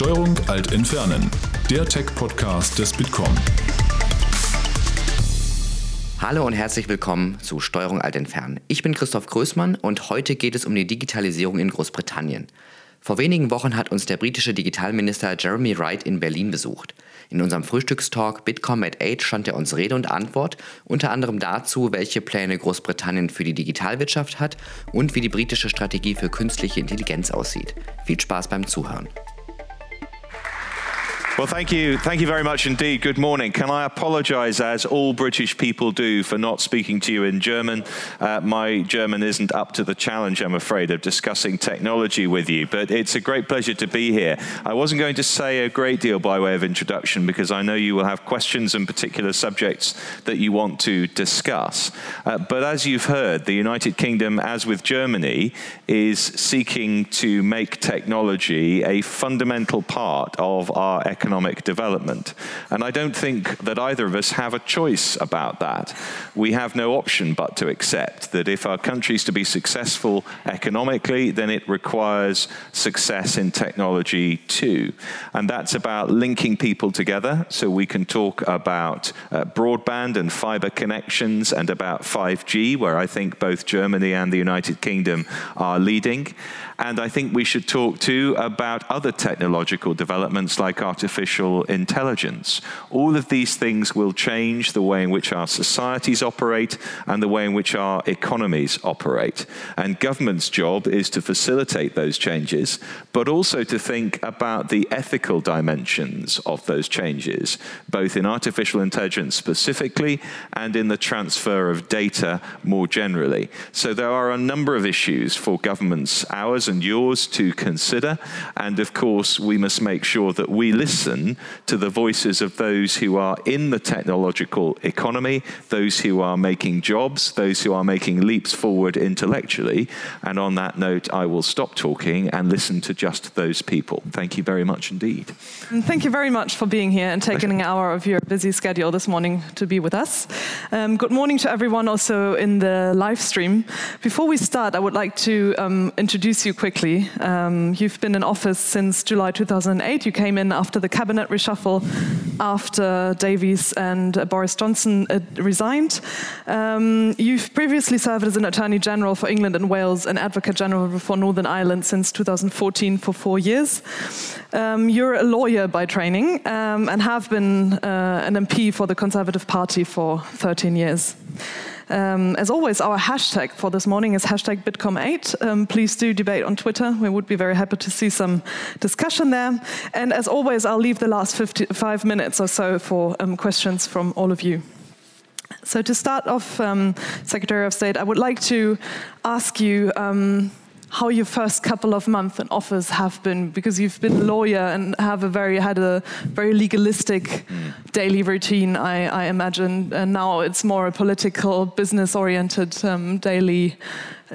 Steuerung Alt Entfernen, der Tech-Podcast des Bitkom. Hallo und herzlich willkommen zu Steuerung Alt Entfernen. Ich bin Christoph Größmann und heute geht es um die Digitalisierung in Großbritannien. Vor wenigen Wochen hat uns der britische Digitalminister Jeremy Wright in Berlin besucht. In unserem Frühstückstalk Bitcom at 8 stand er uns Rede und Antwort, unter anderem dazu, welche Pläne Großbritannien für die Digitalwirtschaft hat und wie die britische Strategie für künstliche Intelligenz aussieht. Viel Spaß beim Zuhören. Well, thank you. Thank you very much indeed. Good morning. Can I apologise, as all British people do, for not speaking to you in German? Uh, my German isn't up to the challenge, I'm afraid, of discussing technology with you, but it's a great pleasure to be here. I wasn't going to say a great deal by way of introduction because I know you will have questions and particular subjects that you want to discuss. Uh, but as you've heard, the United Kingdom, as with Germany, is seeking to make technology a fundamental part of our economic economic development. And I don't think that either of us have a choice about that. We have no option but to accept that if our country is to be successful economically, then it requires success in technology too. And that's about linking people together so we can talk about uh, broadband and fiber connections and about 5G, where I think both Germany and the United Kingdom are leading. And I think we should talk too about other technological developments like artificial intelligence. All of these things will change the way in which our societies operate and the way in which our economies operate. And government's job is to facilitate those changes, but also to think about the ethical dimensions of those changes, both in artificial intelligence specifically and in the transfer of data more generally. So there are a number of issues for governments, ours and yours to consider. And of course, we must make sure that we listen to the voices of those who are in the technological economy, those who are making jobs, those who are making leaps forward intellectually. And on that note, I will stop talking and listen to just those people. Thank you very much indeed. And thank you very much for being here and taking an hour of your busy schedule this morning to be with us. Um, good morning to everyone also in the live stream. Before we start, I would like to um, introduce you quickly. Um, you've been in office since July 2008. You came in after the cabinet reshuffle, after Davis and uh, Boris Johnson uh, resigned. Um, you've previously served as an Attorney General for England and Wales and Advocate General for Northern Ireland since 2014 for four years. Um, you're a lawyer by training um, and have been uh, an MP for the Conservative Party for 13 years. Um, as always, our hashtag for this morning is hashtag Bitkom8. Um, please do debate on Twitter. We would be very happy to see some discussion there. And as always, I'll leave the last 55 minutes or so for um, questions from all of you. So to start off, um, Secretary of State, I would like to ask you um, how your first couple of months in office have been because you've been a lawyer and have a very had a very legalistic mm. daily routine I, I, imagine. And now it's more a political business oriented um, daily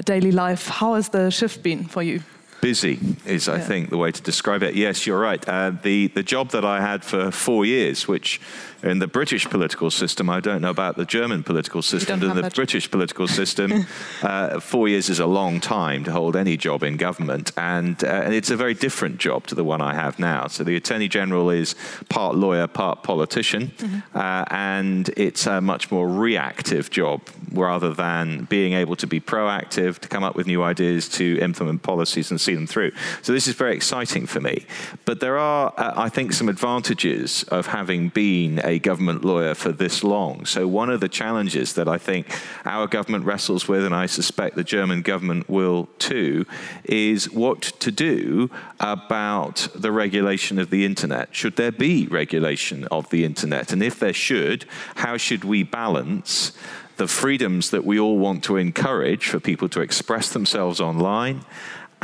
daily life. How has the shift been for you? Busy is I yeah. think the way to describe it. Yes you're right. Uh, the the job that I had for four years which in the British political system, I don't know about the German political system, in the that. British political system, uh, four years is a long time to hold any job in government. And, uh, and it's a very different job to the one I have now. So the Attorney General is part lawyer, part politician, mm-hmm. uh, and it's a much more reactive job rather than being able to be proactive, to come up with new ideas, to implement policies and see them through. So this is very exciting for me. But there are, uh, I think, some advantages of having been a government lawyer for this long. So, one of the challenges that I think our government wrestles with, and I suspect the German government will too, is what to do about the regulation of the internet. Should there be regulation of the internet? And if there should, how should we balance? The freedoms that we all want to encourage for people to express themselves online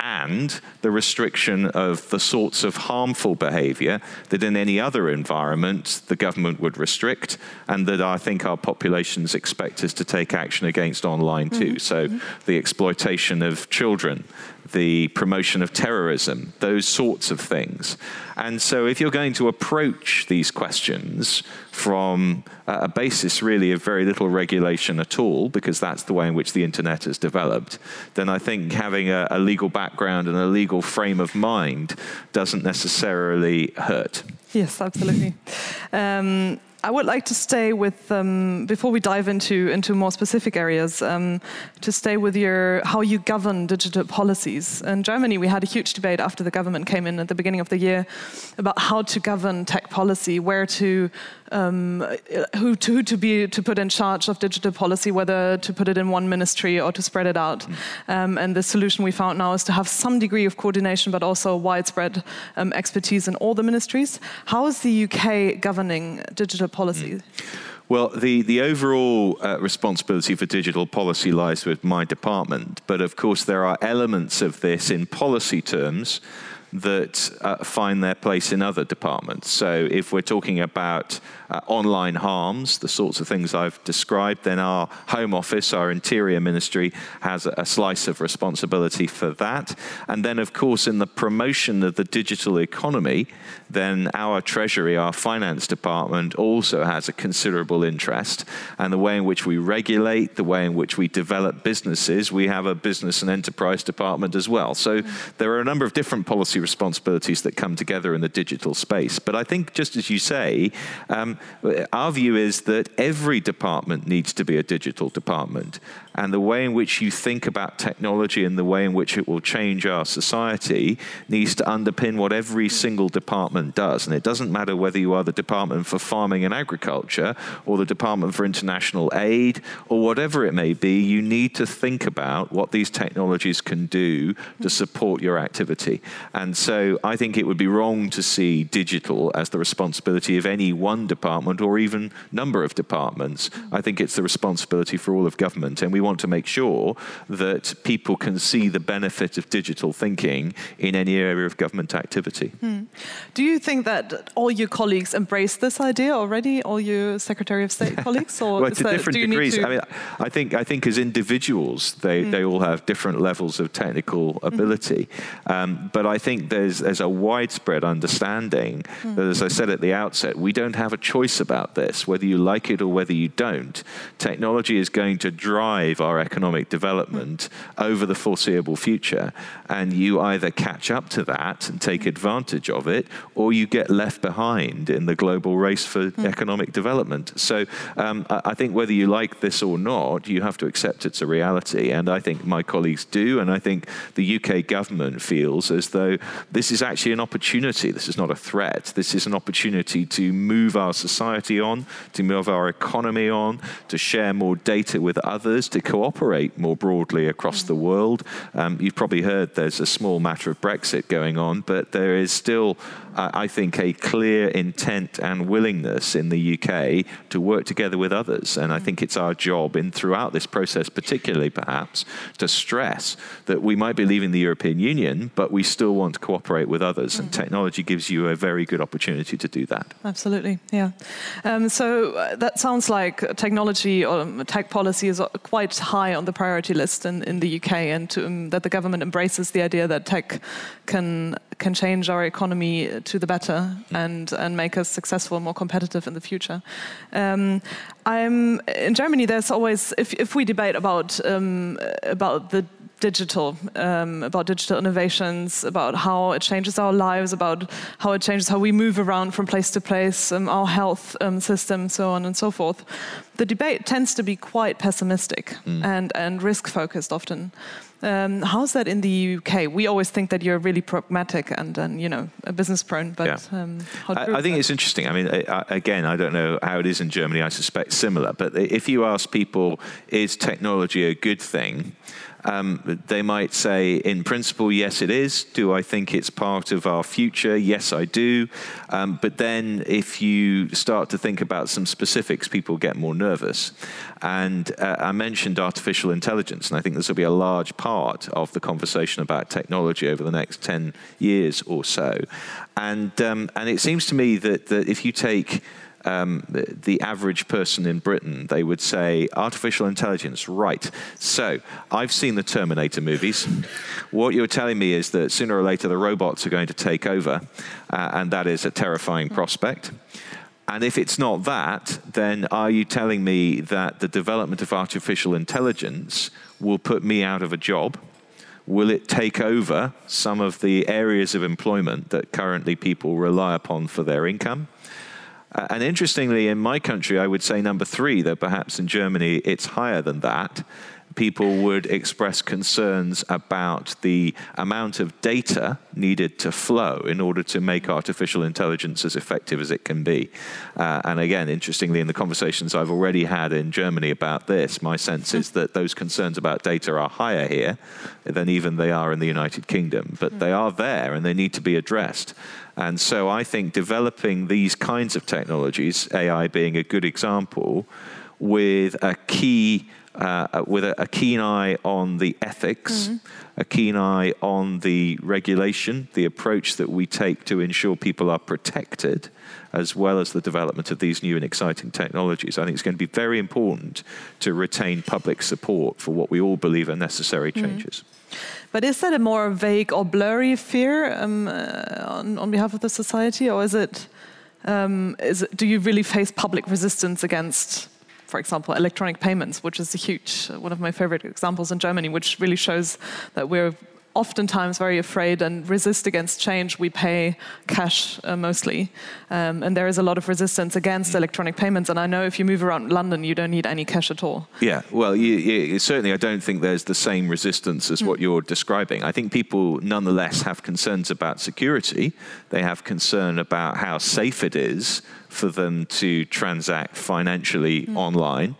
and the restriction of the sorts of harmful behavior that in any other environment the government would restrict, and that I think our populations expect us to take action against online too. Mm-hmm. So the exploitation of children, the promotion of terrorism, those sorts of things. And so, if you're going to approach these questions from a basis really of very little regulation at all, because that's the way in which the internet has developed, then I think having a, a legal background and a legal frame of mind doesn't necessarily hurt. Yes, absolutely. Um, I would like to stay with um, before we dive into into more specific areas. Um, to stay with your how you govern digital policies. In Germany, we had a huge debate after the government came in at the beginning of the year about how to govern tech policy, where to um, who, to, who to be to put in charge of digital policy, whether to put it in one ministry or to spread it out. Um, and the solution we found now is to have some degree of coordination, but also widespread um, expertise in all the ministries. How is the UK governing digital policy? Mm. Well, the, the overall uh, responsibility for digital policy lies with my department, but of course, there are elements of this in policy terms that uh, find their place in other departments. So, if we're talking about uh, online harms, the sorts of things I've described, then our Home Office, our Interior Ministry, has a, a slice of responsibility for that. And then, of course, in the promotion of the digital economy, then our Treasury, our Finance Department, also has a considerable interest. And the way in which we regulate, the way in which we develop businesses, we have a Business and Enterprise Department as well. So, there are a number of different policy responsibilities that come together in the digital space. But I think, just as you say, um, our view is that every department needs to be a digital department and the way in which you think about technology and the way in which it will change our society needs to underpin what every single department does. And it doesn't matter whether you are the Department for Farming and Agriculture or the Department for International Aid or whatever it may be, you need to think about what these technologies can do to support your activity. And so I think it would be wrong to see digital as the responsibility of any one department or even number of departments. I think it's the responsibility for all of government. And we we want to make sure that people can see the benefit of digital thinking in any area of government activity. Hmm. Do you think that all your colleagues embrace this idea already, all your Secretary of State colleagues? Or well, to that, different degrees. To... I mean, I think, I think as individuals, they, hmm. they all have different levels of technical hmm. ability. Hmm. Um, but I think there's, there's a widespread understanding hmm. that, as I said at the outset, we don't have a choice about this, whether you like it or whether you don't. Technology is going to drive our economic development over the foreseeable future. And you either catch up to that and take advantage of it, or you get left behind in the global race for mm. economic development. So um, I think whether you like this or not, you have to accept it's a reality. And I think my colleagues do. And I think the UK government feels as though this is actually an opportunity. This is not a threat. This is an opportunity to move our society on, to move our economy on, to share more data with others, to cooperate more broadly across the world. Um, you've probably heard there's a small matter of Brexit going on, but there is still, uh, I think, a clear intent and willingness in the UK to work together with others. And I think it's our job, in throughout this process, particularly perhaps, to stress that we might be leaving the European Union, but we still want to cooperate with others. Mm-hmm. And technology gives you a very good opportunity to do that. Absolutely, yeah. Um, so uh, that sounds like technology or tech policy is quite quite high on the priority list in, in the UK, and to, um, that the government embraces the idea that tech can can change our economy to the better and and make us successful and more competitive in the future. Um, I'm in Germany. There's always if if we debate about um, about the digital, um, about digital innovations, about how it changes our lives, about how it changes how we move around from place to place, um, our health um, system, so on and so forth. The debate tends to be quite pessimistic mm. and, and risk focused often. Um, how's that in the UK? We always think that you're really pragmatic and, and you know, business prone, but yeah. um, I, I, think it's interesting. I mean, I, again, I don't know how it is in Germany. I suspect similar. But if you ask people, is technology a good thing? Um, they might say, in principle, yes, it is. Do I think it's part of our future? Yes, I do. Um, but then if you start to think about some specifics, people get more nervous. And uh, I mentioned artificial intelligence, and I think this will be a large part of the conversation about technology over the next 10 years or so. And, um, and it seems to me that, that if you take um, the, the, average person in Britain, they would say, artificial intelligence, right. So I've seen the Terminator movies. what you're telling me is that sooner or later the robots are going to take over, uh, and that is a terrifying prospect. And if it's not that, then are you telling me that the development of artificial intelligence will put me out of a job? Will it take over some of the areas of employment that currently people rely upon for their income? Uh, and interestingly, in my country, I would say number three, though perhaps in Germany it's higher than that people would express concerns about the amount of data needed to flow in order to make artificial intelligence as effective as it can be. Uh, and again, interestingly, in the conversations I've already had in Germany about this, my sense is that those concerns about data are higher here than even they are in the United Kingdom. But they are there and they need to be addressed. And so I think developing these kinds of technologies, AI being a good example, with a key uh, with a, a, keen eye on the ethics, mm-hmm. a keen eye on the regulation, the approach that we take to ensure people are protected, as well as the development of these new and exciting technologies. I think it's going to be very important to retain public support for what we all believe are necessary mm-hmm. But is that a more vague or blurry fear um, uh, on, on, behalf of the society, or is it, um, is it? Do you really face public resistance against for example, electronic payments, which is a huge, uh, one of my favorite examples in Germany, which really shows that we're oftentimes very afraid and resist against change. We pay cash uh, mostly. Um, and there is a lot of resistance against electronic payments. And I know if you move around London, you don't need any cash at all. Yeah, well, you, you, certainly I don't think there's the same resistance as mm. what you're describing. I think people nonetheless have concerns about security, they have concern about how safe it is for them to transact financially mm. online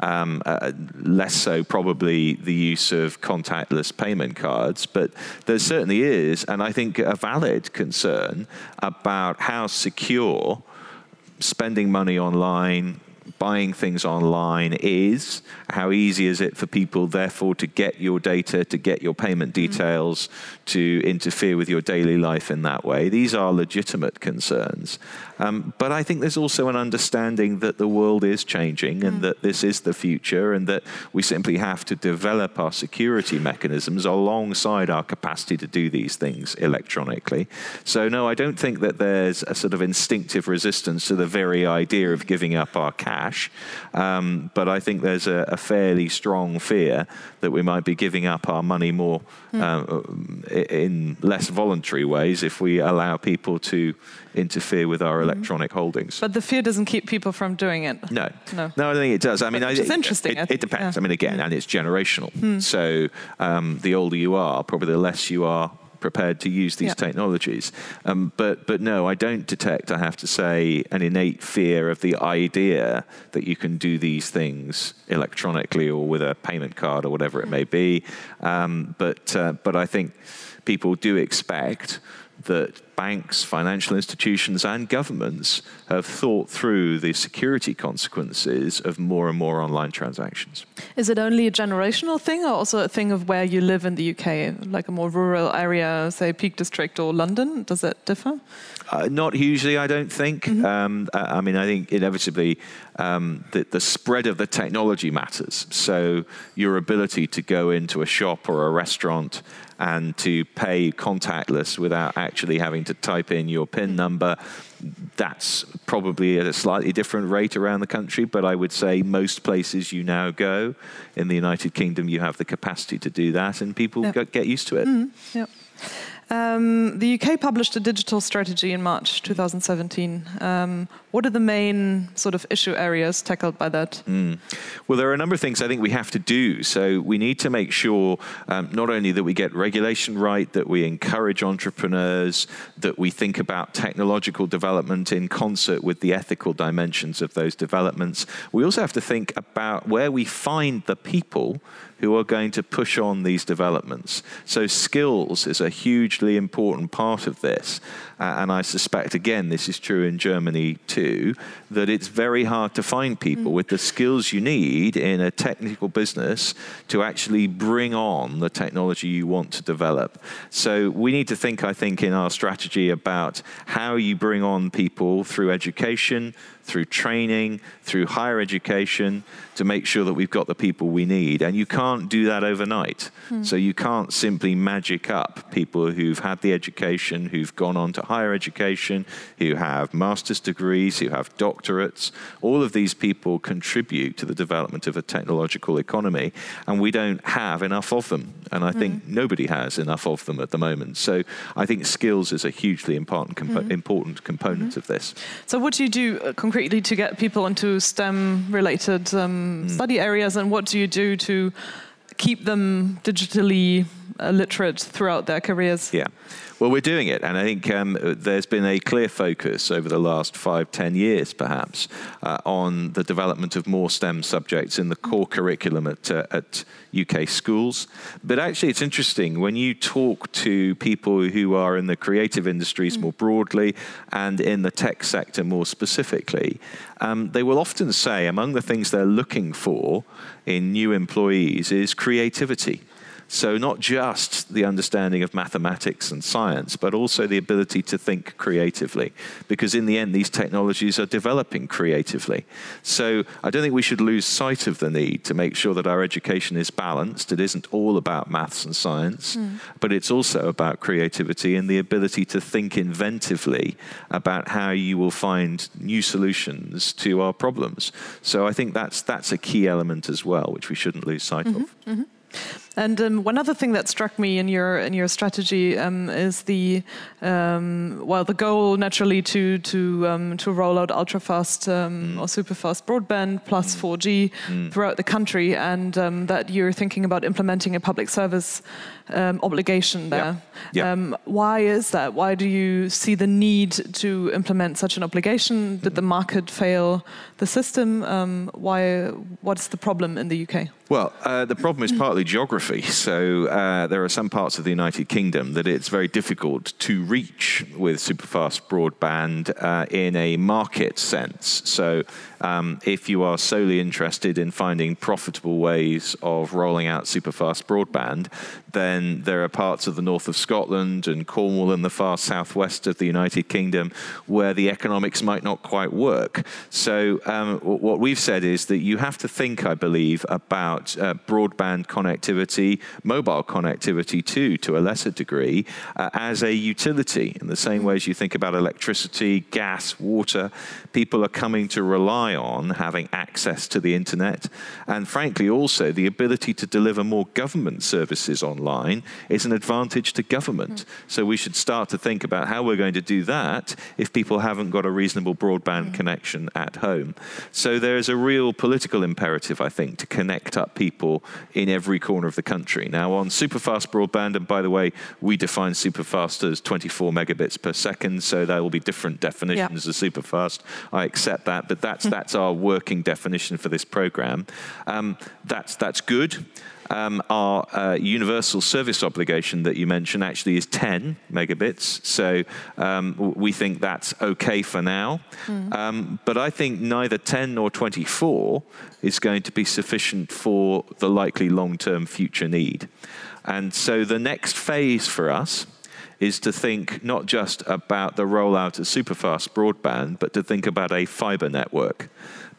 um, uh, less so probably the use of contactless payment cards, but there certainly is, and I think a valid concern about how secure spending money online, buying things online is. How easy is it for people, therefore, to get your data, to get your payment mm-hmm. details, mm-hmm. to interfere with your daily life in that way? These are legitimate concerns. Um, but I think there's also an understanding that the world is changing and mm. that this is the future and that we simply have to develop our security mechanisms alongside our capacity to do these things electronically. So, no, I don't think that there's a sort of instinctive resistance to the very idea of giving up our cash. Um, but I think there's a, a, fairly strong fear that we might be giving up our money more mm. uh, in less voluntary ways if we allow people to interfere with our mm-hmm. electronic holdings. But the fear doesn't keep people from doing it. No, no, no. I think it does. I mean, it's interesting. It, it depends. Yeah. I mean, again, mm. and it's generational. Mm. So um, the older you are, probably the less you are prepared to use these yeah. technologies. Um, but but no, I don't detect. I have to say an innate fear of the idea that you can do these things electronically or with a payment card or whatever it may be. Um, but uh, but I think people do expect that banks, financial institutions, and governments have thought through the security consequences of more and more online transactions. Is it only a generational thing, or also a thing of where you live in the UK, like a more rural area, say Peak District or London? Does it differ? Uh, not hugely, I don't think. Mm-hmm. Um, I mean, I think inevitably um, the, the spread of the technology matters. So your ability to go into a shop or a restaurant and to pay contactless without actually having to type in your PIN number. That's probably at a slightly different rate around the country, but I would say most places you now go in the United Kingdom, you have the capacity to do that, and people yep. get used to it. Mm-hmm. Yep. Um, the UK published a digital strategy in March 2017. Um, what are the main sort of issue areas tackled by that? Mm. Well, there are a number of things I think we have to do. So we need to make sure um, not only that we get regulation right, that we encourage entrepreneurs, that we think about technological development in concert with the ethical dimensions of those developments. We also have to think about where we find the people who are going to push on these developments. So, skills is a hugely important part of this. And I suspect, again, this is true in Germany too, that it's very hard to find people mm. with the skills you need in a technical business to actually bring on the technology you want to develop. So, we need to think, I think, in our strategy about how you bring on people through education, through training, through higher education to make sure that we've got the people we need. And you can't do that overnight. Hmm. So you can't simply magic up people who've had the education, who've gone on to higher education, who have master's degrees, who have doctorates. All of these people contribute to the development of a technological economy, and we don't have enough of them. And I think hmm. nobody has enough of them at the moment. So I think skills is a hugely important, compo- mm-hmm. important component mm-hmm. of this. So, what do you do uh, concretely to get people into STEM related um, mm. study areas, and what do you do to keep them digitally uh, literate throughout their careers? Yeah. Well, we're doing it, and I think um, there's been a clear focus over the last five, ten years, perhaps, uh, on the development of more STEM subjects in the core curriculum at, uh, at UK schools. But actually, it's interesting when you talk to people who are in the creative industries more broadly and in the tech sector more specifically, um, they will often say among the things they're looking for in new employees is creativity. So, not just the understanding of mathematics and science, but also the ability to think creatively. Because in the end, these technologies are developing creatively. So, I don't think we should lose sight of the need to make sure that our education is balanced. It isn't all about maths and science, mm. but it's also about creativity and the ability to think inventively about how you will find new solutions to our problems. So, I think that's, that's a key element as well, which we shouldn't lose sight mm-hmm. of. Mm-hmm. And um, one other thing that struck me in your in your strategy um, is the um, well the goal naturally to to um, to roll out ultra fast um, mm. or super fast broadband plus mm. 4G mm. throughout the country, and um, that you're thinking about implementing a public service obligation there. Yeah. Yeah. why is that? Why do you see the need to implement such an obligation? Did the market fail the system? why? What's the problem in the UK? Well, uh, the problem is partly geography. So uh, there are some parts of the United Kingdom that it's very difficult to reach with superfast broadband uh, in a market sense. So um, if you are solely interested in finding profitable ways of rolling out superfast broadband, then there are parts of the north of Scotland and Cornwall and the far southwest of the United Kingdom where the economics might not quite work. So, um, what we've said is that you have to think, I believe, about uh, broadband connectivity, mobile connectivity too, to a lesser degree, uh, as a utility in the same way as you think about electricity, gas, water. People are coming to rely on having access to the internet and, frankly, also the ability to deliver more government services on online is an advantage to government. Mm. So we should start to think about how we're going to do that if people haven't got a reasonable broadband mm. connection at home. So there is a real political imperative, I think, to connect up people in every corner of the country. Now, on superfast broadband, and by the way, we define superfast as 24 megabits per second, so there will be different definitions of superfast. I accept that, but that's hmm. that's our working definition for this program. Um, that's that's good. Um, our uh, universal service obligation that you mentioned actually is 10 megabits. So um, we think that's okay for now. Mm. Um, but I think neither 10 nor 24 is going to be sufficient for the likely long term future need. And so the next phase for us is to think not just about the rollout of superfast broadband, but to think about a fiber network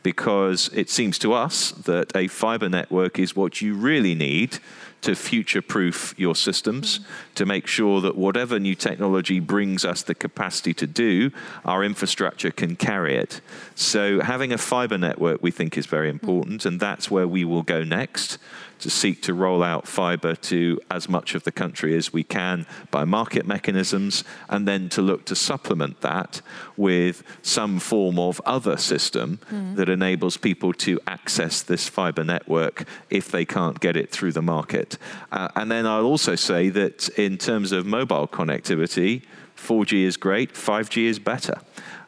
because it seems to us that a fiber network is what you really need to future proof your systems, to make sure that whatever new technology brings us the capacity to do, our infrastructure can carry it. So, having a fiber network we think is very important, and that's where we will go next to seek to roll out fiber to as much of the country as we can by market mechanisms, and then to look to supplement that with some form of other system mm. that enables people to access this fiber network if they can't get it through the market. Uh, and then I'll also say that in terms of mobile connectivity, 4G is great, 5G is better.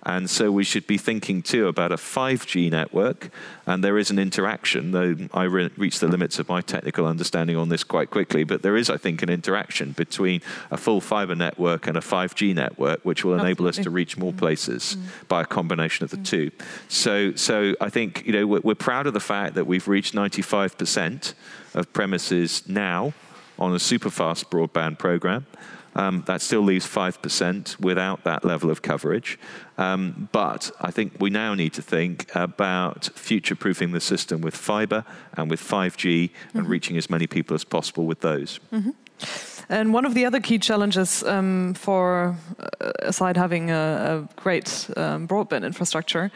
And so we should be thinking too about a 5G network. And there is an interaction, though I re- reached the limits of my technical understanding on this quite quickly. But there is, I think, an interaction between a full fiber network and a 5G network, which will enable us to reach more places mm. by a combination of the mm. two. So, so I think you know we're, we're proud of the fact that we've reached 95% of premises now on a super fast broadband program. Um, that still leaves 5% without that level of coverage. Um, but I think we now need to think about future proofing the system with fiber and with 5G mm-hmm. and reaching as many people as possible with those. Mm-hmm. And one of the other key challenges um, for, uh, aside having a, a great um, broadband infrastructure,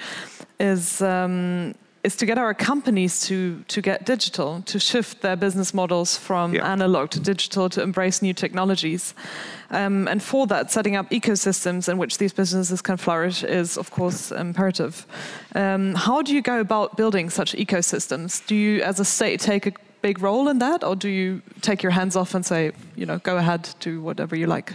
is um, is to get our companies to, to get digital, to shift their business models from yeah. analog to digital, to embrace new technologies. Um, and for that, setting up ecosystems in which these businesses can flourish is, of course, imperative. Um, how do you go about building such ecosystems? Do you, as a state, take a big role in that, or do you take your hands off and say, you know, go ahead, do whatever you like?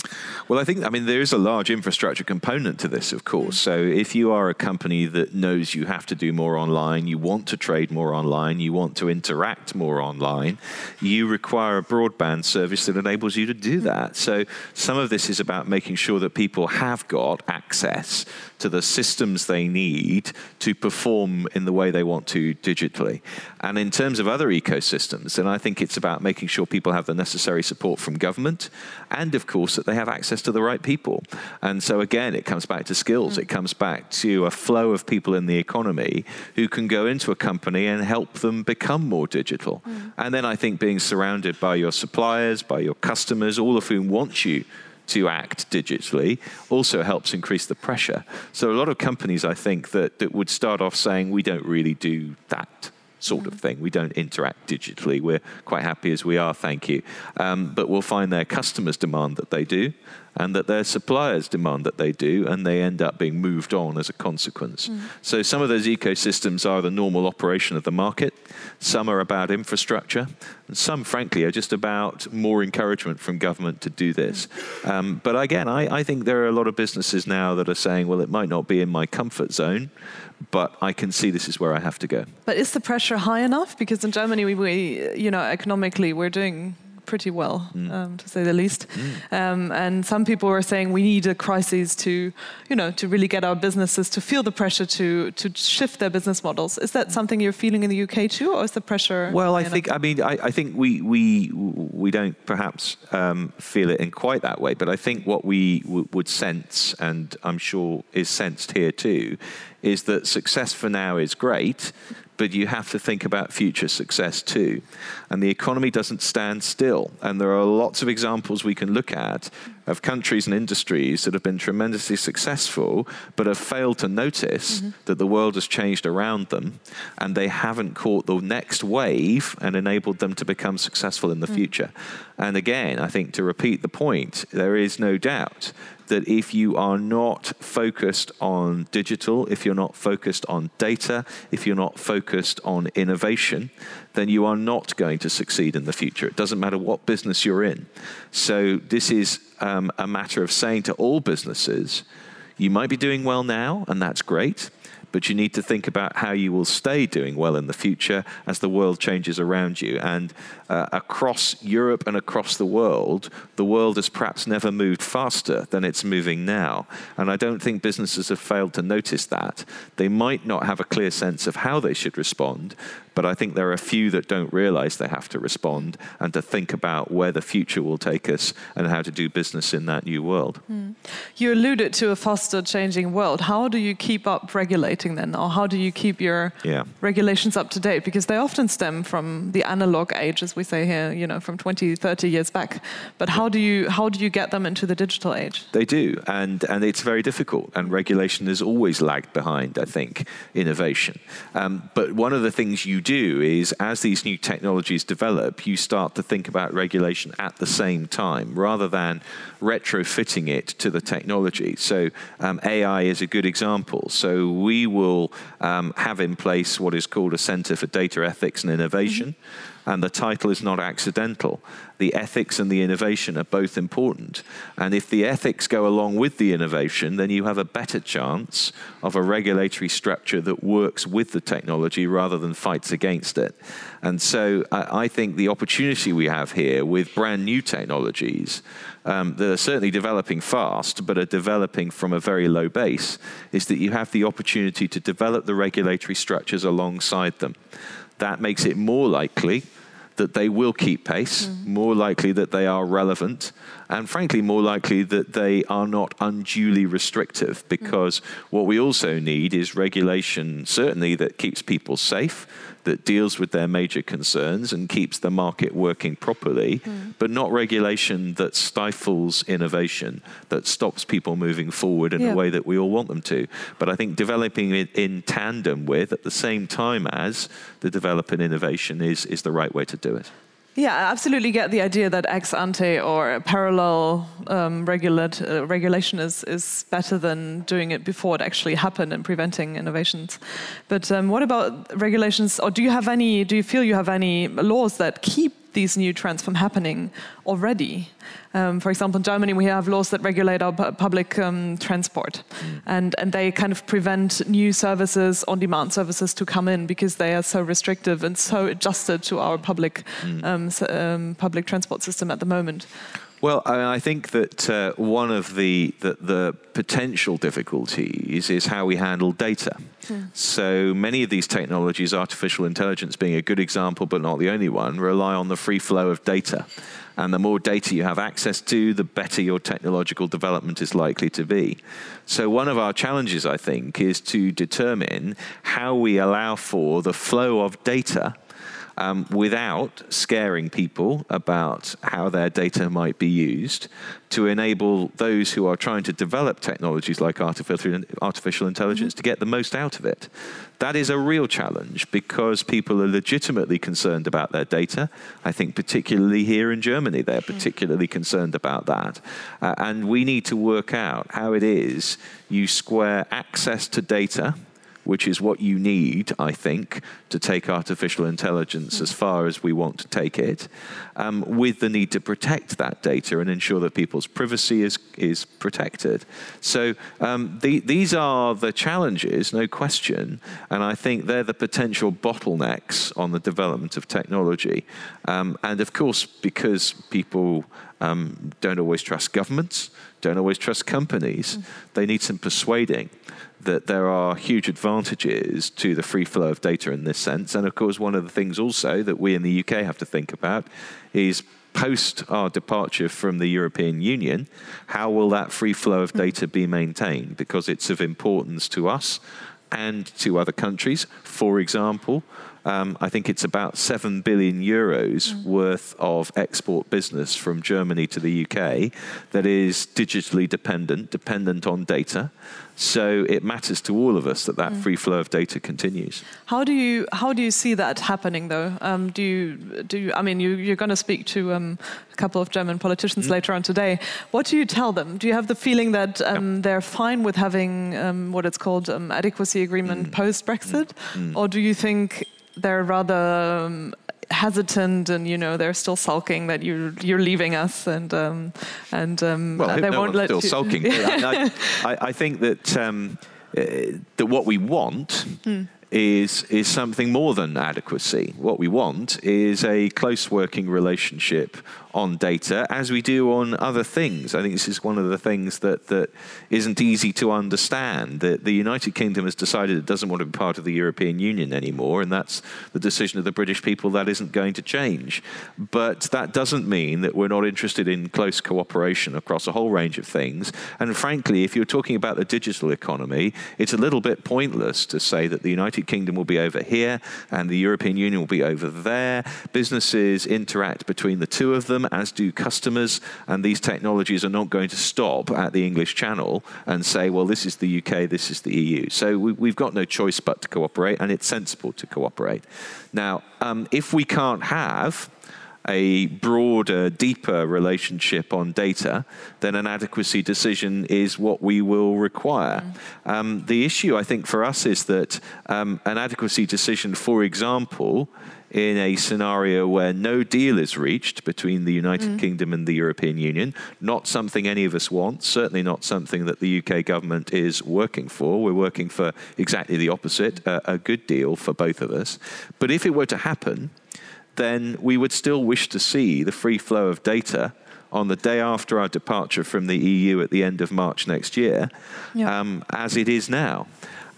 Well, I think, I mean, there is a large infrastructure component to this, of course. So if you are a company that knows you have to do more online, you want to trade more online, you want to interact more online, you require a broadband service that enables you to do that. So some of this is about making sure that people have got access to the systems they need to perform in the way they want to digitally. And in terms of other ecosystems, then I think it's about making sure people have the necessary support from government and, of course, that they have access to the right people. And so, again, it comes back to skills, mm. it comes back to a flow of people in the economy who can go into a company and help them become more digital. Mm. And then I think being surrounded by your suppliers, by your customers, all of whom want you to act digitally also helps increase the pressure. So a lot of companies, I think, that, that would start off saying, we don't really do that sort of thing. We don't interact digitally. We're quite happy as we are, thank you. Um, but we'll find their customers demand that they do, and that their suppliers demand that they do, and they end up being moved on as a consequence. Mm. So some of those ecosystems are the normal operation of the market, some are about infrastructure, and some, frankly, are just about more encouragement from government to do this. Mm. Um, but again, I, I think there are a lot of businesses now that are saying, well, it might not be in my comfort zone, but I can see this is where I have to go. But is the pressure high enough? Because in Germany, we, we you know, economically, we're doing pretty well, mm. um, to say the least. Mm. Um, and some people were saying we need a crisis to, you know, to really get our businesses to feel the pressure to to shift their business models. Is that something you're feeling in the UK too, or is the pressure? Well, I think I mean I, I, think we we we don't perhaps um, feel it in quite that way, but I think what we w- would sense, and I'm sure is sensed here too, is that success for now is great, but you have to think about future success too. And the economy doesn't stand still. And there are lots of examples we can look at of countries and industries that have been tremendously successful, but have failed to notice mm-hmm. that the world has changed around them and they haven't caught the next wave and enabled them to become successful in the mm. future. And again, I think to repeat the point, there is no doubt that if you are not focused on digital, if you're not focused on data, if you're not focused on innovation, then you are not going to succeed in the future. It doesn't matter what business you're in. So, this is um, a matter of saying to all businesses, you might be doing well now, and that's great but you need to think about how you will stay doing well in the future as the world changes around you. And uh, across Europe and across the world, the world has perhaps never moved faster than it's moving now. And I don't think businesses have failed to notice that. They might not have a clear sense of how they should respond, but I think there are a few that don't realize they have to respond and to think about where the future will take us and how to do business in that new world. Mm. You alluded to a faster changing world. How do you keep up regulating then? Or how do you keep your yeah. regulations up to date? Because they often stem from the analog age, as we say here, you know, from 20, 30 years back. But how do you, how do you get them into the digital age? They do. And, and it's very difficult. And regulation has always lagged behind, I think, innovation. Um, but one of the things you do is, as these new technologies develop, you start to think about regulation at the same time rather than retrofitting it to the technology. So, um, AI is a good example. So, we will um, have in place what is called a Center for Data Ethics and Innovation. Mm-hmm And the title is not accidental. The ethics and the innovation are both important. And if the ethics go along with the innovation, then you have a better chance of a regulatory structure that works with the technology rather than fights against it. And so I, I think the opportunity we have here with brand new technologies um, that are certainly developing fast, but are developing from a very low base, is that you have the opportunity to develop the regulatory structures alongside them. That makes it more likely that they will keep pace, mm. more likely that they are relevant, and frankly, more likely that they are not unduly restrictive. Because mm. what we also need is regulation, certainly, that keeps people safe that deals with their major concerns and keeps the market working properly, mm. but not regulation that stifles innovation, that stops people moving forward in yeah. a way that we all want them to. But I think developing it in tandem with, at the same time as the developing innovation, is, is the right way to do it. Yeah, I absolutely get the idea that ex ante or parallel um, uh, regulation is, is better than doing it before it actually happened and preventing innovations. But um, what about regulations, or do you have any, do you feel you have any laws that keep these new trends from happening already. Um, for example, in Germany, we have laws that regulate our pu public um, transport, mm. and, and they kind of prevent new services, on demand services, to come in because they are so restrictive and so adjusted to our public, mm. um, um public transport system at the moment. Well, I think that uh, one of the, the, the, potential difficulties is how we handle data. Hmm. So many of these technologies, artificial intelligence being a good example, but not the only one, rely on the free flow of data. And the more data you have access to, the better your technological development is likely to be. So, one of our challenges, I think, is to determine how we allow for the flow of data um, without scaring people about how their data might be used to enable those who are trying to develop technologies like artificial, artificial intelligence mm-hmm. to get the most out of it. That is a real challenge because people are legitimately concerned about their data. I think, particularly here in Germany, they're mm. particularly concerned about that. Uh, and we need to work out how it is you square access to data which is what you need, I think, to take artificial intelligence as far as we want to take it, um, with the need to protect that data and ensure that people's privacy is, is protected. So um, the, these are the challenges, no question, and I think they're the potential bottlenecks on the development of technology. Um, and of course, because people um, don't always trust governments, don't always trust companies, mm. they need some persuading that there are huge advantages to the free flow of data in this sense. And of course, one of the things also that we in the UK have to think about is post our departure from the European Union, how will that free flow of mm. data be maintained? Because it's of importance to us and to other countries. For example, um, I think it's about 7 billion euros mm. worth of export business from Germany to the UK that is digitally dependent, dependent on data. So it matters to all of us that that mm. free flow of data continues. How do you how do you see that happening though? Um, do you do you, I mean you, are going to speak to um, a couple of German politicians mm. later on today. What do you tell them? Do you have the feeling that um, they're fine with having um, what it's called um, adequacy agreement mm. post Brexit, mm. or do you think they're rather um, hesitant and you know they're still sulking that you you're leaving us and um, and um, well, they no won't let still you sulking. I, I, I, think that um, uh, that what we want. Hmm is, is something more than adequacy. What we want is a close working relationship on data as we do on other things. I think this is one of the things that, that isn't easy to understand. That the United Kingdom has decided it doesn't want to be part of the European Union anymore, and that's the decision of the British people. That isn't going to change. But that doesn't mean that we're not interested in close cooperation across a whole range of things. And frankly, if you're talking about the digital economy, it's a little bit pointless to say that the United United Kingdom will be over here and the European Union will be over there. Businesses interact between the two of them, as do customers, and these technologies are not going to stop at the English Channel and say, well, this is the UK, this is the EU. So we, have got no choice but to cooperate, and it's sensible to cooperate. Now, um, if we can't have a broader, deeper relationship on data, then an adequacy decision is what we will require. Mm. Um, the issue, I think, for us is that um, an adequacy decision, for example, in a scenario where no deal is reached between the United mm. Kingdom and the European Union. Not something any of us want, certainly not something that the UK government is working for. We're working for exactly the opposite a good deal for both of us. But if it were to happen, then we would still wish to see the free flow of data on the day after our departure from the EU at the end of March next year, um, as it is now.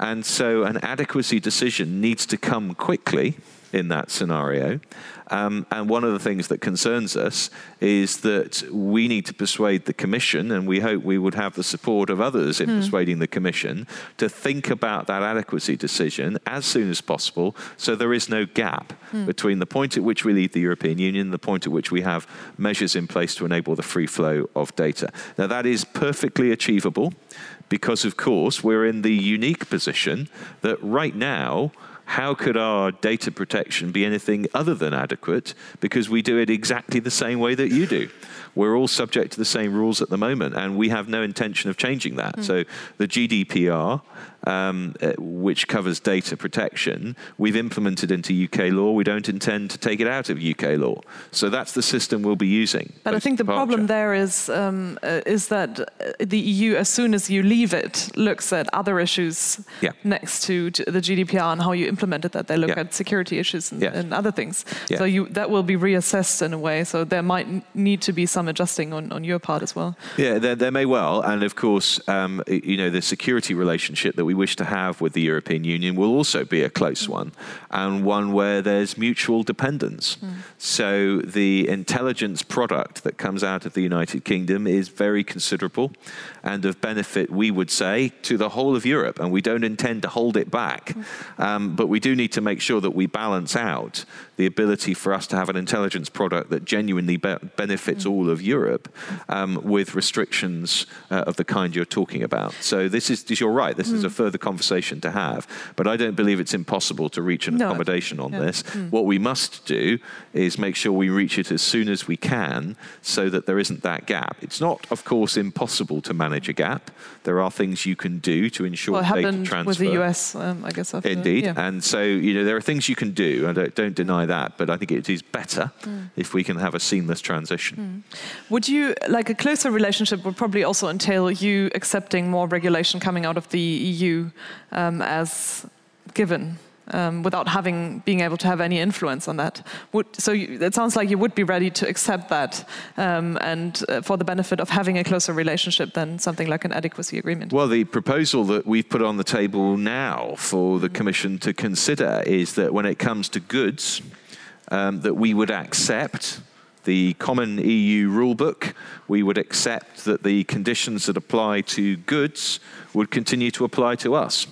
And so an adequacy decision needs to come quickly in that scenario. Um, and one of the things that concerns us is that we need to persuade the Commission, and we hope we would have the support of others in mm. persuading the Commission to think about that adequacy decision as soon as possible so there is no gap mm. between the point at which we leave the European Union and the point at which we have measures in place to enable the free flow of data. Now, that is perfectly achievable because, of course, we're in the unique position that right now, how could our data protection be anything other than adequate? Because we do it exactly the same way that you do. We're all subject to the same rules at the moment, and we have no intention of changing that. Mm. So the GDPR um, uh, which covers data protection, we've implemented into UK law. We don't intend to take it out of UK law. So that's the system we'll be using. But I think the problem there is um, uh, is that uh, the EU, as soon as you leave it, looks at other issues yeah. next to the GDPR and how you implemented that. They look yeah. at security issues and, and other things. Yeah. So you, that will be reassessed in a way. So there might need to be some adjusting on, on your part as well. Yeah, there, there may well. And of course, um, you know, the security relationship that we wish to have with the European Union will also be a close one and one where there's mutual dependence. Mm. So the intelligence product that comes out of the United Kingdom is very considerable and of benefit, we would say, to the whole of Europe. And we don't intend to hold it back. Mm. Um, but we do need to make sure that we balance out the ability for us to have an intelligence product that genuinely be- benefits mm. all of Europe um, with restrictions uh, of the kind you're talking about. So this is, you're right, this mm. is a further conversation to have. But I don't believe it's impossible to reach an no. accommodation on yeah. this. Mm. What we must do is make sure we reach it as soon as we can so that there isn't that gap. It's not, of course, impossible to manage a gap. There are things you can do to ensure well, data transfer. with the US, um, I guess. After, Indeed. Yeah. And so, you know, there are things you can do. I don't, don't deny that, but I think it is better mm. if we can have a seamless transition. Mm. Would you, like a closer relationship would probably also entail you accepting more regulation coming out of the EU um, as given? Um, without having being able to have any influence on that. Would, so you, it sounds like you would be ready to accept that, um, and uh, for the benefit of having a closer relationship than something like an adequacy agreement. Well, the proposal that we've put on the table now for the Commission to consider is that when it comes to goods, um, that we would accept the common EU rulebook. We would accept that the conditions that apply to goods would continue to apply to us.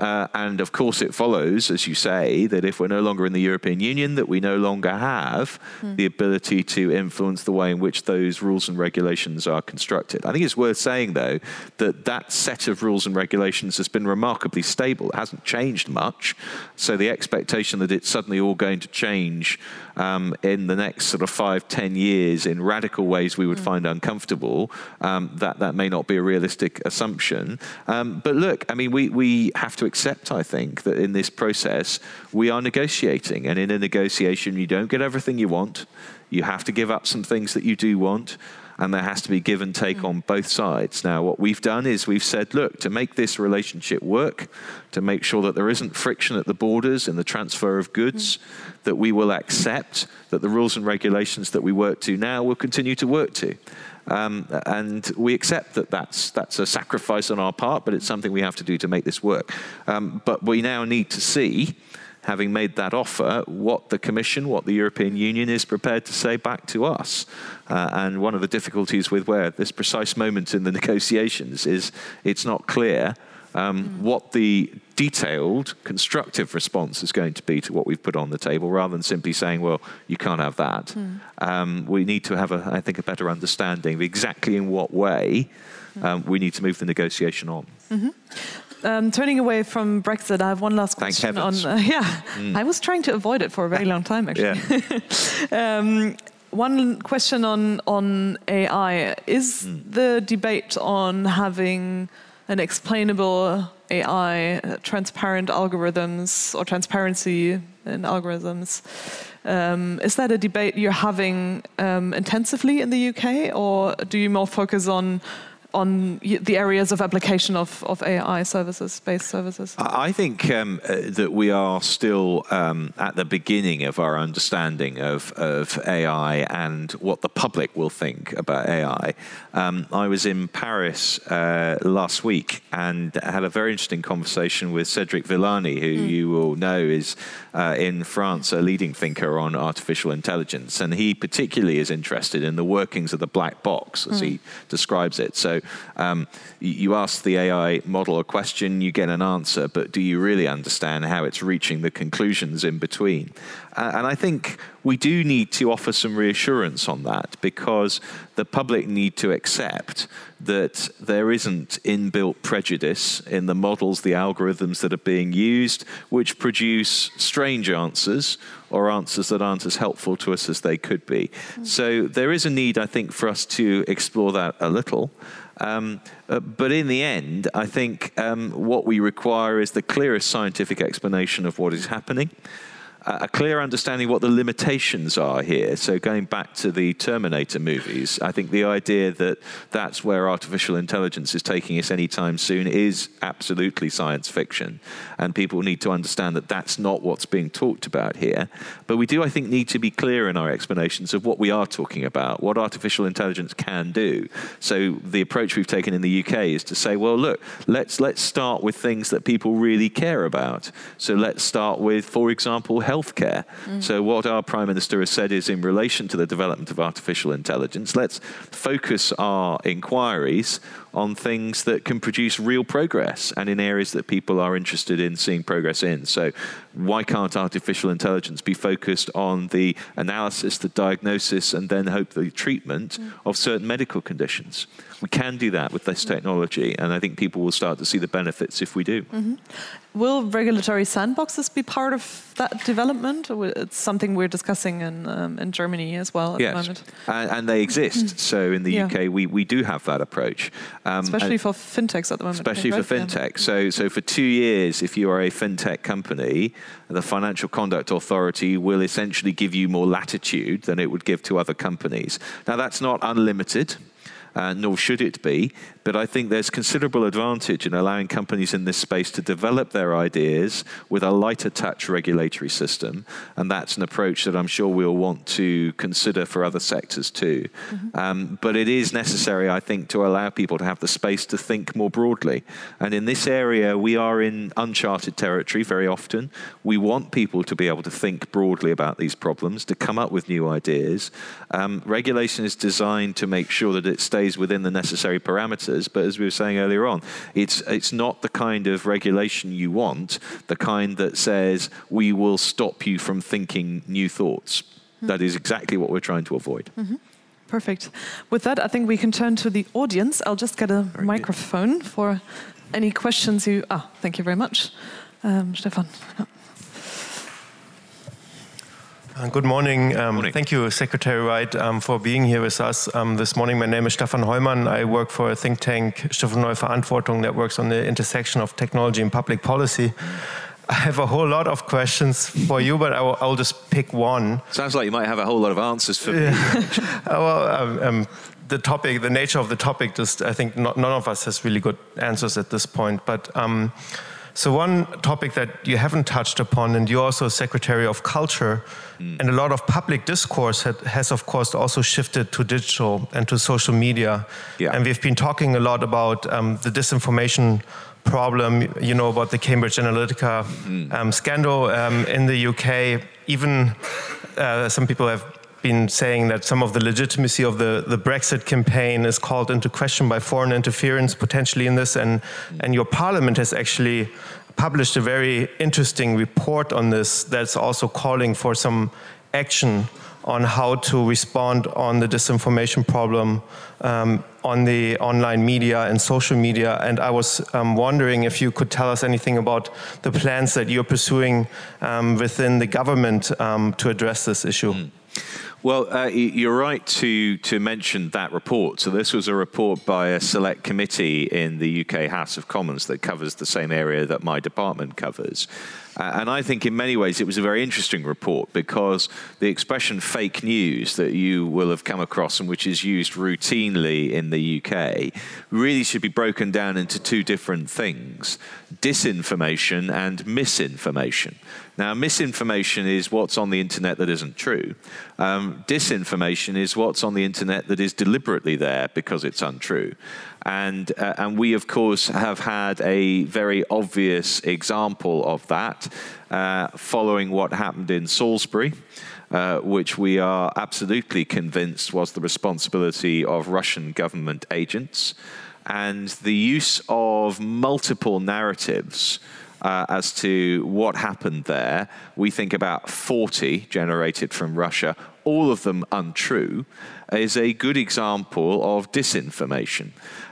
Uh, and of course, it follows, as you say, that if we're no longer in the European Union, that we no longer have mm. the ability to influence the way in which those rules and regulations are constructed. I think it's worth saying, though, that that set of rules and regulations has been remarkably stable. It hasn't changed much. So the expectation that it's suddenly all going to change um, in the next sort of five, ten years in radical ways we would mm. find uncomfortable, um, that, that may not be a realistic assumption. Um, but look, I mean, we, we have to accept, I think, that in this process we are negotiating. And in a negotiation, you don't get everything you want. You have to give up some things that you do want and there has to be give and take mm. on both sides. Now, what we've done is we've said, look, to make this relationship work, to make sure that there isn't friction at the borders in the transfer of goods, mm. that we will accept that the rules and regulations that we work to now will continue to work to. Um, and we accept that that's, that's a sacrifice on our part, but it's something we have to do to make this work. Um, but we now need to see, having made that offer, what the Commission, what the European Union is prepared to say back to us. Uh, and one of the difficulties with where at this precise moment in the negotiations is it's not clear um, mm. what the detailed, constructive response is going to be to what we've put on the table, rather than simply saying, "Well, you can't have that." Mm. Um, we need to have, a, I think, a better understanding of exactly in what way hmm. um, we need to move the negotiation on. Mm-hmm. Um, turning away from Brexit, I have one last question on. Uh, yeah, mm. I was trying to avoid it for a very long time, actually. um, one question on on AI is mm. the debate on having an explainable AI, transparent algorithms or transparency in algorithms. Um, is that a debate you're having um, intensively in the UK, or do you more focus on on the areas of application of, of AI services, based services? I think um, uh, that we are still um, at the beginning of our understanding of, of AI and what the public will think about AI. Um, I was in Paris uh, last week and had a very interesting conversation with Cedric Villani, who mm. you will know is uh, in France a leading thinker on artificial intelligence. And he particularly is interested in the workings of the black box, as mm. he describes it. So um, you ask the AI model a question, you get an answer, but do you really understand how it's reaching the conclusions in between? And I think we do need to offer some reassurance on that because the public need to accept that there isn't inbuilt prejudice in the models, the algorithms that are being used, which produce strange answers or answers that aren't as helpful to us as they could be. Mm. So there is a need, I think, for us to explore that a little. Um, uh, but in the end, I think um, what we require is the clearest scientific explanation of what is happening a clear understanding what the limitations are here. So going back to the Terminator movies, I think the idea that that's where artificial intelligence is taking us anytime soon is absolutely science fiction, and people need to understand that that's not what's being talked about here. But we do, I think, need to be clear in our explanations of what we are talking about, what artificial intelligence can do. So the approach we've taken in the UK is to say, well, look, let's let's start with things that people really care about. So let's start with, for example, health healthcare. Mm. So, what our Prime Minister has said is in relation to the development of artificial intelligence, let's focus our inquiries on things that can produce real progress and in areas that people are interested in seeing progress in. So, why can't artificial intelligence be focused on the analysis, the diagnosis, and then hopefully treatment mm. of certain medical conditions? We can do that with this mm. technology, and I think people will start to see the benefits if we do. Mm-hmm. Will regulatory sandboxes be part of that development? It's something we're discussing in, um, in Germany as well at yes. the moment. And, and they exist. Mm. so in the yeah. UK, we, we do have that approach. Um, especially for fintechs at the moment. Especially for fintech. Yeah. So, so for two years, if you are a fintech company, the Financial Conduct Authority will essentially give you more latitude than it would give to other companies. Now, that's not unlimited. Uh, nor should it be. But I think there's considerable advantage in allowing companies in this space to develop their ideas with a lighter touch regulatory system. And that's an approach that I'm sure we'll want to consider for other sectors too. Mm-hmm. Um, but it is necessary, I think, to allow people to have the space to think more broadly. And in this area, we are in uncharted territory very often. We want people to be able to think broadly about these problems, to come up with new ideas. Um, regulation is designed to make sure that it stays within the necessary parameters but as we were saying earlier on, it's it's not the kind of regulation you want, the kind that says we will stop you from thinking new thoughts. Mm-hmm. That is exactly what we're trying to avoid. Mm-hmm. Perfect. With that, I think we can turn to the audience. I'll just get a very microphone good. for any questions you. Ah, thank you very much, um, Stefan. Uh, good morning. Um, morning. Thank you, Secretary Wright, um, for being here with us um, this morning. My name is Stefan Heumann. I work for a think tank, Stiftung Neue Verantwortung, that works on the intersection of technology and public policy. I have a whole lot of questions for you, but I will, I'll just pick one. Sounds like you might have a whole lot of answers for me. well, um, um, the topic, the nature of the topic, just I think not, none of us has really good answers at this point. But um, so one topic that you haven't touched upon, and you're also Secretary of Culture, mm. and a lot of public discourse had, has, of course, also shifted to digital and to social media. Yeah. And we've been talking a lot about um, the disinformation problem, you know, about the Cambridge Analytica mm. um, scandal um, in the UK. Even uh, some people have been saying that some of the legitimacy of the, the Brexit campaign is called into question by foreign interference potentially in this, and, and your parliament has actually published a very interesting report on this that's also calling for some action on how to respond on the disinformation problem um, on the online media and social media. And I was um, wondering if you could tell us anything about the plans that you're pursuing um, within the government um, to address this issue. Mm. Well, uh, you're right to, to mention that report. So, this was a report by a select committee in the UK House of Commons that covers the same area that my department covers. Uh, and I think in many ways it was a very interesting report because the expression fake news that you will have come across and which is used routinely in the UK really should be broken down into two different things disinformation and misinformation. Now, misinformation is what's on the internet that isn't true. Um, disinformation is what's on the internet that is deliberately there because it's untrue. And, uh, and we, of course, have had a very obvious example of that uh, following what happened in Salisbury. Uh, which we are absolutely convinced was the responsibility of Russian government agents, and the use of multiple narratives uh, as to what happened there. We think about 40 generated from Russia, all of them untrue, is a good example of disinformation.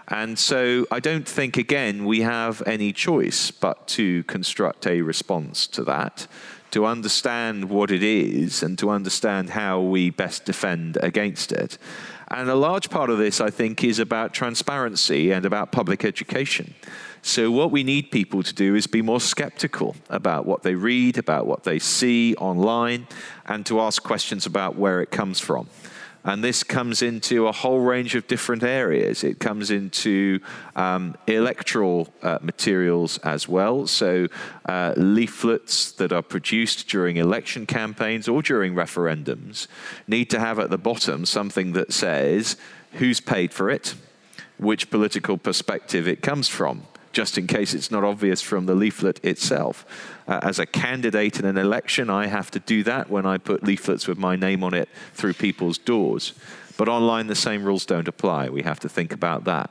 And so I don't think, again, we have any choice but to construct a response to that, to understand what it is, and to understand how we best defend against it. And a large part of this, I think, is about transparency and about public education. So, what we need people to do is be more skeptical about what they read, about what they see online, and to ask questions about where it comes from. And this comes into a whole range of different areas. It comes into um, electoral uh, materials as well. So, uh, leaflets that are produced during election campaigns or during referendums need to have at the bottom something that says who's paid for it, which political perspective it comes from just in case it's not obvious from the leaflet itself. Uh, as a candidate in an election, I have to do that when I put leaflets with my name on it through people's doors. But online, the same rules don't apply. We have to think about that.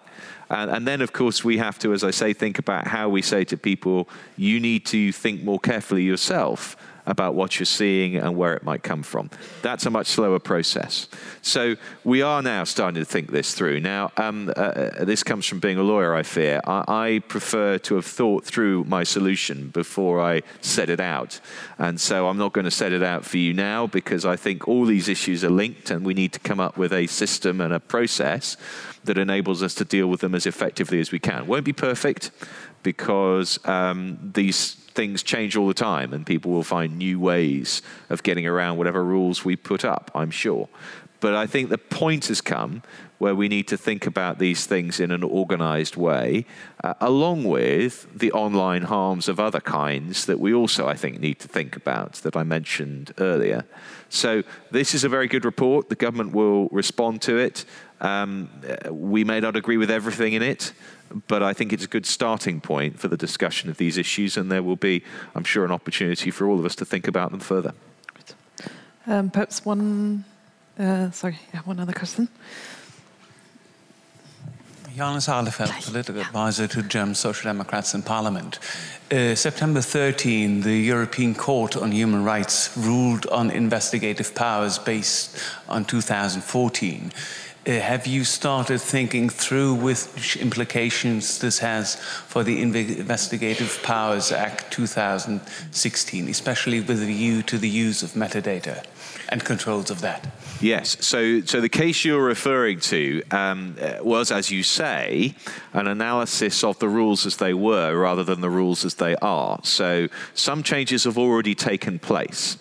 And, and, then, of course, we have to, as I say, think about how we say to people, you need to think more carefully yourself about what you're seeing and where it might come from. That's a much slower process. So we are now starting to think this through. Now, um, uh, uh, this comes from being a lawyer, I fear. I, I, prefer to have thought through my solution before I set it out. And so I'm not going to set it out for you now because I think all these issues are linked and we need to come up with a system and a process that enables us to deal with them as effectively as we can. Won't be perfect because um, these things change all the time and people will find new ways of getting around whatever rules we put up, I'm sure. But I think the point has come where we need to think about these things in an organized way, uh, along with the online harms of other kinds that we also, I think, need to think about that I mentioned earlier. So, this is a very good report. The government will respond to it. Um, we may not agree with everything in it, but I think it's a good starting point for the discussion of these issues, and there will be, I'm sure, an opportunity for all of us to think about them further. Um, perhaps one, uh, sorry, yeah, one other question. Johannes Ahlefeld, political advisor to German Social Democrats in Parliament. Uh, September 13, the European Court on Human Rights ruled on investigative powers based on 2014. Uh, have you started thinking through which implications this has for the Investigative Powers Act 2016, especially with a view to the use of metadata and controls of that? Yes. So, so the case you're referring to um, uh, was, as you say, an analysis of the rules as they were rather than the rules as they are. So, some changes have already taken place.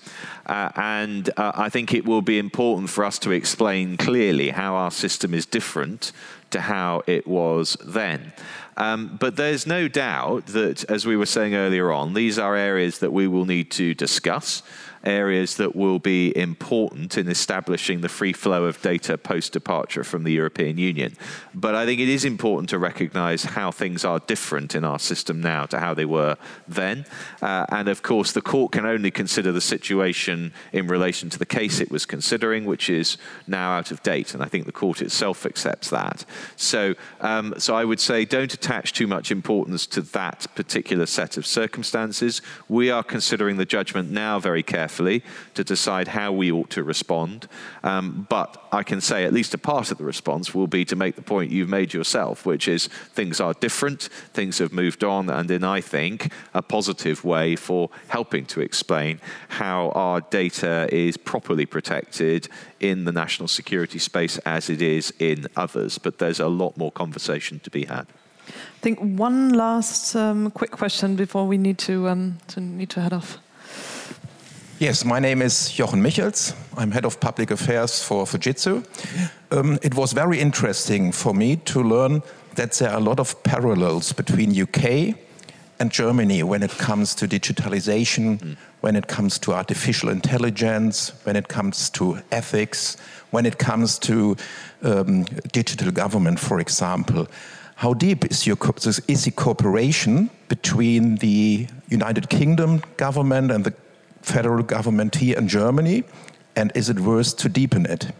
Uh, and uh, I think it will be important for us to explain clearly how our system is different to how it was then. Um, but there's no doubt that, as we were saying earlier on, these are areas that we will need to discuss areas that will be important in establishing the free flow of data post departure from the European Union. But I think it is important to recognize how things are different in our system now to how they were then. Uh, and of course, the court can only consider the situation in relation to the case it was considering, which is now out of date. And I think the court itself accepts that. So, um, so I would say don't attach too much importance to that particular set of circumstances. We are considering the judgment now very carefully carefully to decide how we ought to respond. Um, but I can say at least a part of the response will be to make the point you've made yourself, which is things are different, things have moved on, and in, I think, a positive way for helping to explain how our data is properly protected in the national security space as it is in others. But there's a lot more conversation to be had. I think one last um, quick question before we need to, um, to need to head off. Yes, my name is Jochen Michels. I'm head of public affairs for Fujitsu. Um, it was very interesting for me to learn that there are a lot of parallels between UK and Germany when it comes to digitalization, mm. when it comes to artificial intelligence, when it comes to ethics, when it comes to um, digital government, for example. How deep is, your, is the cooperation between the United Kingdom government and the federal government here in Germany? And is it worth to deepen it?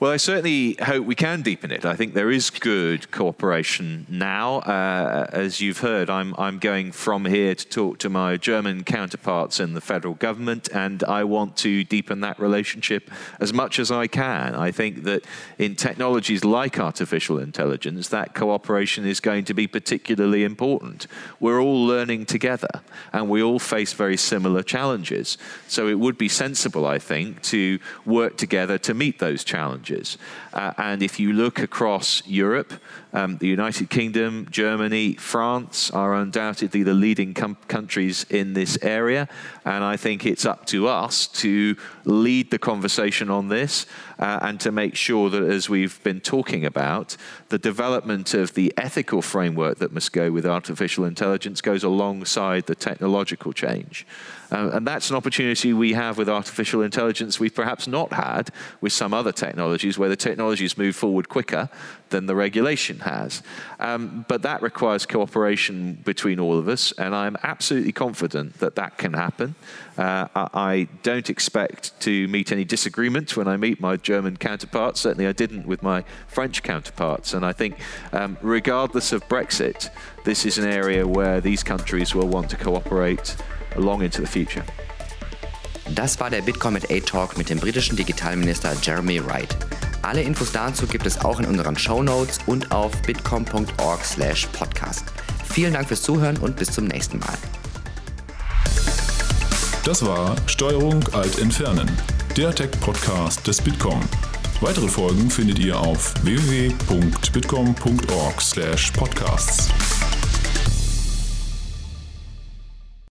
Well, I certainly hope we can deepen it. I think there is good cooperation now. Uh, as you've heard, I'm, I'm going from here to talk to my German counterparts in the federal government, and I want to deepen that relationship as much as I can. I think that in technologies like artificial intelligence, that cooperation is going to be particularly important. We're all learning together, and we all face very similar challenges. So it would be sensible, I think, to work together to meet those challenges Uh, and if you look across Europe, um, the United Kingdom, Germany, France are undoubtedly the leading com- countries in this area. And I think it's up to us to lead the conversation on this uh, and to make sure that, as we've been talking about, the development of the ethical framework that must go with artificial intelligence goes alongside the technological change. Uh, and that's an opportunity we have with artificial intelligence we've perhaps not had with some other technologies where the technologies move forward quicker than the regulation has. Um, but that requires cooperation between all of us, and I'm absolutely confident that that can happen. Uh, I don't expect to meet any disagreement when I meet my German counterparts. Certainly, I didn't with my French counterparts. And I think, um, regardless of Brexit, this is an area where these countries will want to cooperate long into the future. Das war der Bitcoin mit 8 Talk mit dem britischen Digitalminister Jeremy Wright. Alle Infos dazu gibt es auch in unseren Show Notes und auf bitcom.org/podcast. Vielen Dank fürs Zuhören und bis zum nächsten Mal. Das war Steuerung Alt Entfernen, der Tech-Podcast des Bitkom. Weitere Folgen findet ihr auf www.bitkom.org/podcasts.